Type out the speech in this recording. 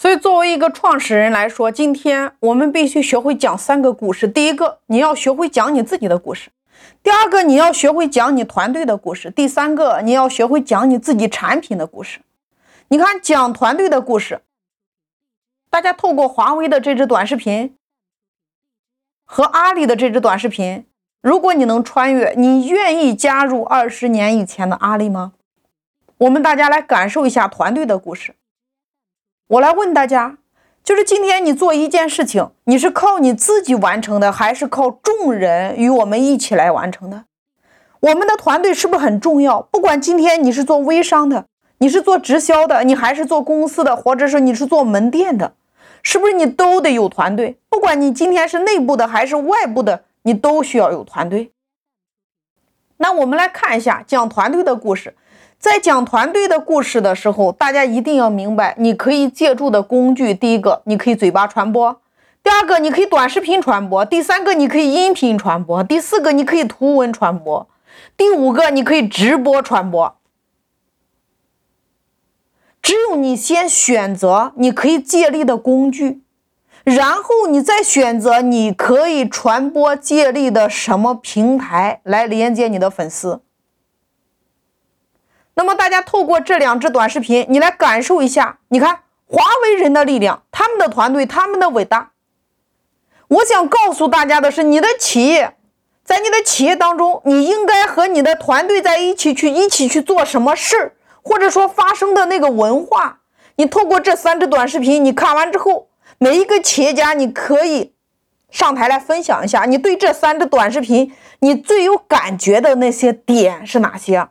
所以，作为一个创始人来说，今天我们必须学会讲三个故事。第一个，你要学会讲你自己的故事；第二个，你要学会讲你团队的故事；第三个，你要学会讲你自己产品的故事。你看，讲团队的故事，大家透过华为的这支短视频和阿里的这支短视频，如果你能穿越，你愿意加入二十年以前的阿里吗？我们大家来感受一下团队的故事。我来问大家，就是今天你做一件事情，你是靠你自己完成的，还是靠众人与我们一起来完成的？我们的团队是不是很重要？不管今天你是做微商的，你是做直销的，你还是做公司的，或者是你是做门店的，是不是你都得有团队？不管你今天是内部的还是外部的，你都需要有团队。那我们来看一下讲团队的故事。在讲团队的故事的时候，大家一定要明白，你可以借助的工具，第一个，你可以嘴巴传播；第二个，你可以短视频传播；第三个，你可以音频传播；第四个，你可以图文传播；第五个，你可以直播传播。只有你先选择你可以借力的工具，然后你再选择你可以传播借力的什么平台来连接你的粉丝。那么大家透过这两支短视频，你来感受一下。你看华为人的力量，他们的团队，他们的伟大。我想告诉大家的是，你的企业，在你的企业当中，你应该和你的团队在一起去，一起去做什么事儿，或者说发生的那个文化。你透过这三支短视频，你看完之后，每一个企业家，你可以上台来分享一下，你对这三支短视频，你最有感觉的那些点是哪些？